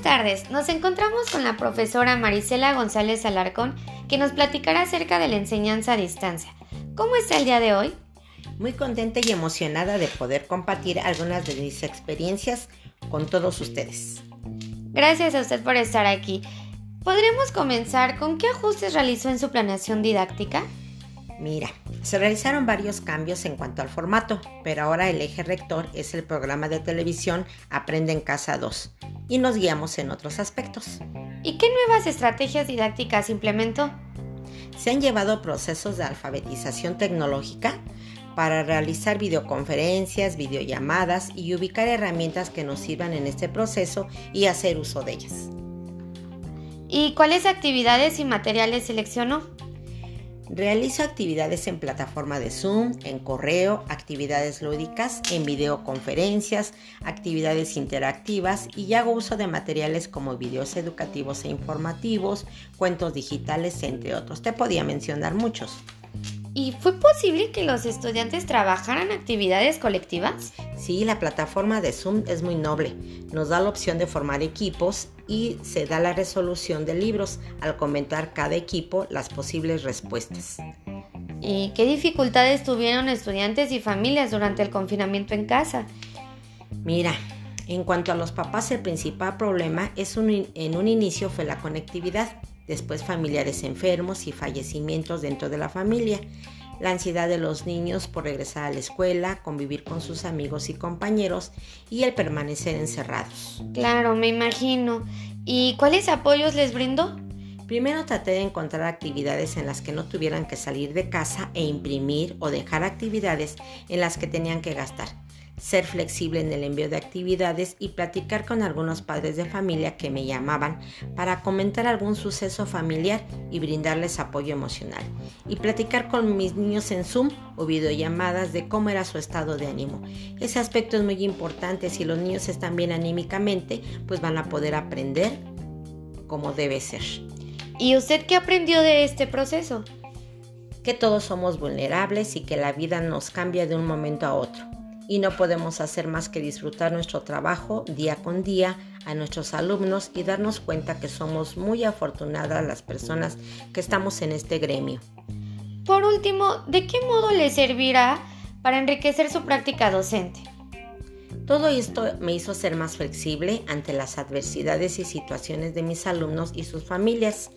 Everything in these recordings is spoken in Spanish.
tardes. Nos encontramos con la profesora Marisela González Alarcón, que nos platicará acerca de la enseñanza a distancia. ¿Cómo está el día de hoy? Muy contenta y emocionada de poder compartir algunas de mis experiencias con todos ustedes. Gracias a usted por estar aquí. ¿Podremos comenzar con qué ajustes realizó en su planeación didáctica? Mira, se realizaron varios cambios en cuanto al formato, pero ahora el eje rector es el programa de televisión Aprende en Casa 2 y nos guiamos en otros aspectos. ¿Y qué nuevas estrategias didácticas implementó? Se han llevado procesos de alfabetización tecnológica para realizar videoconferencias, videollamadas y ubicar herramientas que nos sirvan en este proceso y hacer uso de ellas. ¿Y cuáles actividades y materiales seleccionó? Realizo actividades en plataforma de Zoom, en correo, actividades lúdicas, en videoconferencias, actividades interactivas y hago uso de materiales como videos educativos e informativos, cuentos digitales, entre otros. Te podía mencionar muchos. ¿Y fue posible que los estudiantes trabajaran actividades colectivas? Sí, la plataforma de Zoom es muy noble. Nos da la opción de formar equipos y se da la resolución de libros al comentar cada equipo las posibles respuestas. ¿Y qué dificultades tuvieron estudiantes y familias durante el confinamiento en casa? Mira, en cuanto a los papás, el principal problema es en un inicio fue la conectividad después familiares enfermos y fallecimientos dentro de la familia, la ansiedad de los niños por regresar a la escuela, convivir con sus amigos y compañeros y el permanecer encerrados. Claro, me imagino. ¿Y cuáles apoyos les brindó? Primero traté de encontrar actividades en las que no tuvieran que salir de casa e imprimir o dejar actividades en las que tenían que gastar ser flexible en el envío de actividades y platicar con algunos padres de familia que me llamaban para comentar algún suceso familiar y brindarles apoyo emocional. Y platicar con mis niños en Zoom o videollamadas de cómo era su estado de ánimo. Ese aspecto es muy importante. Si los niños están bien anímicamente, pues van a poder aprender como debe ser. ¿Y usted qué aprendió de este proceso? Que todos somos vulnerables y que la vida nos cambia de un momento a otro y no podemos hacer más que disfrutar nuestro trabajo día con día a nuestros alumnos y darnos cuenta que somos muy afortunadas las personas que estamos en este gremio. Por último, ¿de qué modo le servirá para enriquecer su práctica docente? Todo esto me hizo ser más flexible ante las adversidades y situaciones de mis alumnos y sus familias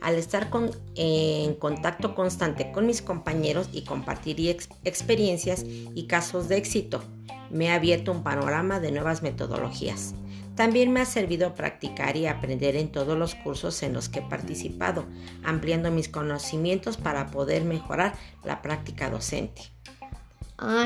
al estar en contacto constante con mis compañeros y compartir experiencias y casos de éxito, me ha abierto un panorama de nuevas metodologías. También me ha servido practicar y aprender en todos los cursos en los que he participado, ampliando mis conocimientos para poder mejorar la práctica docente.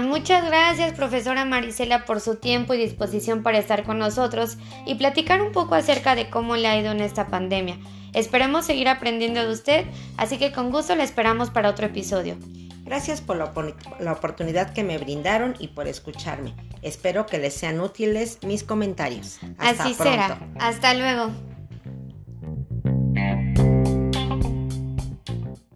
muchas gracias, profesora Marisela, por su tiempo y disposición para estar con nosotros y platicar un poco acerca de cómo le ha ido en esta pandemia. Esperemos seguir aprendiendo de usted, así que con gusto le esperamos para otro episodio. Gracias por la, oportunidad que me brindaron y por escucharme. Espero que les sean útiles mis comentarios. Hasta así será. Hasta luego.